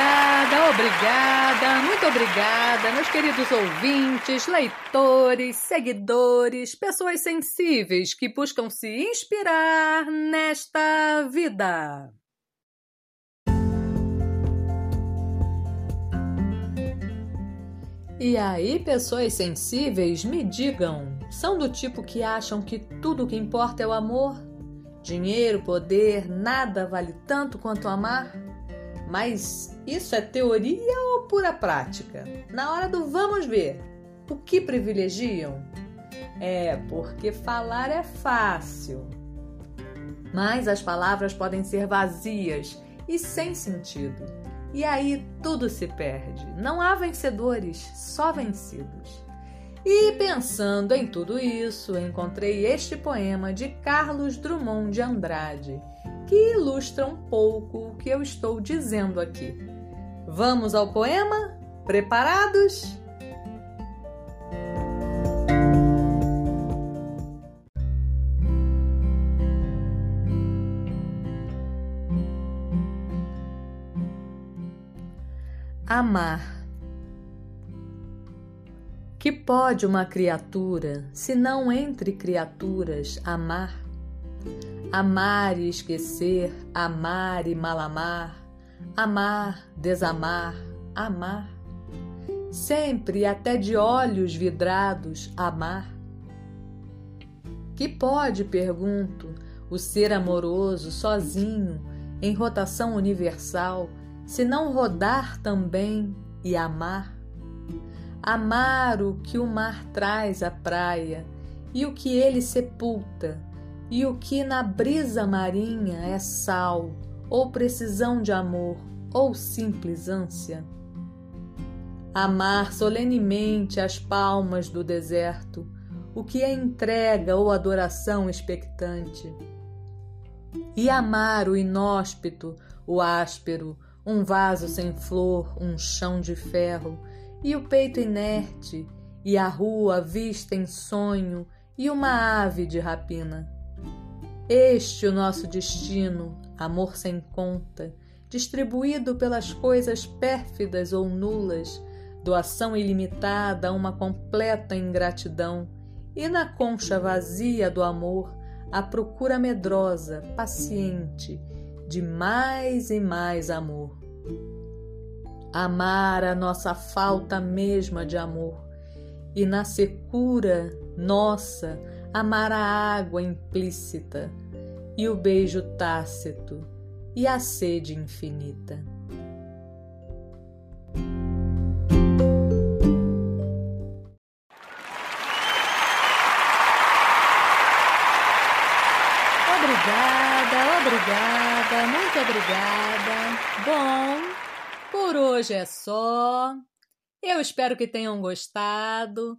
Obrigada, obrigada, muito obrigada, meus queridos ouvintes, leitores, seguidores, pessoas sensíveis que buscam se inspirar nesta vida. E aí, pessoas sensíveis, me digam, são do tipo que acham que tudo o que importa é o amor? Dinheiro, poder, nada vale tanto quanto amar? Mas isso é teoria ou pura prática? Na hora do vamos ver, o que privilegiam? É porque falar é fácil. Mas as palavras podem ser vazias e sem sentido. E aí tudo se perde. Não há vencedores, só vencidos. E pensando em tudo isso, encontrei este poema de Carlos Drummond de Andrade, que ilustra um pouco o que eu estou dizendo aqui. Vamos ao poema? Preparados? Amar que pode uma criatura, se não entre criaturas, amar? Amar e esquecer, amar e malamar, amar, desamar, amar. Sempre, até de olhos vidrados, amar. Que pode, pergunto, o ser amoroso sozinho, em rotação universal, se não rodar também e amar? amar o que o mar traz à praia e o que ele sepulta, e o que na brisa marinha é sal, ou precisão de amor, ou simples ânsia. Amar solenemente as palmas do deserto, o que é entrega ou adoração expectante. E amar o inóspito, o áspero, um vaso sem flor, um chão de ferro, e o peito inerte, e a rua vista em sonho, e uma ave de rapina. Este o nosso destino, amor sem conta, distribuído pelas coisas pérfidas ou nulas, doação ilimitada a uma completa ingratidão, e na concha vazia do amor, a procura medrosa, paciente, de mais e mais amor. Amar a nossa falta mesma de amor e na secura nossa amar a água implícita e o beijo tácito e a sede infinita. Obrigada, obrigada, muito obrigada. Bom, por hoje é só. Eu espero que tenham gostado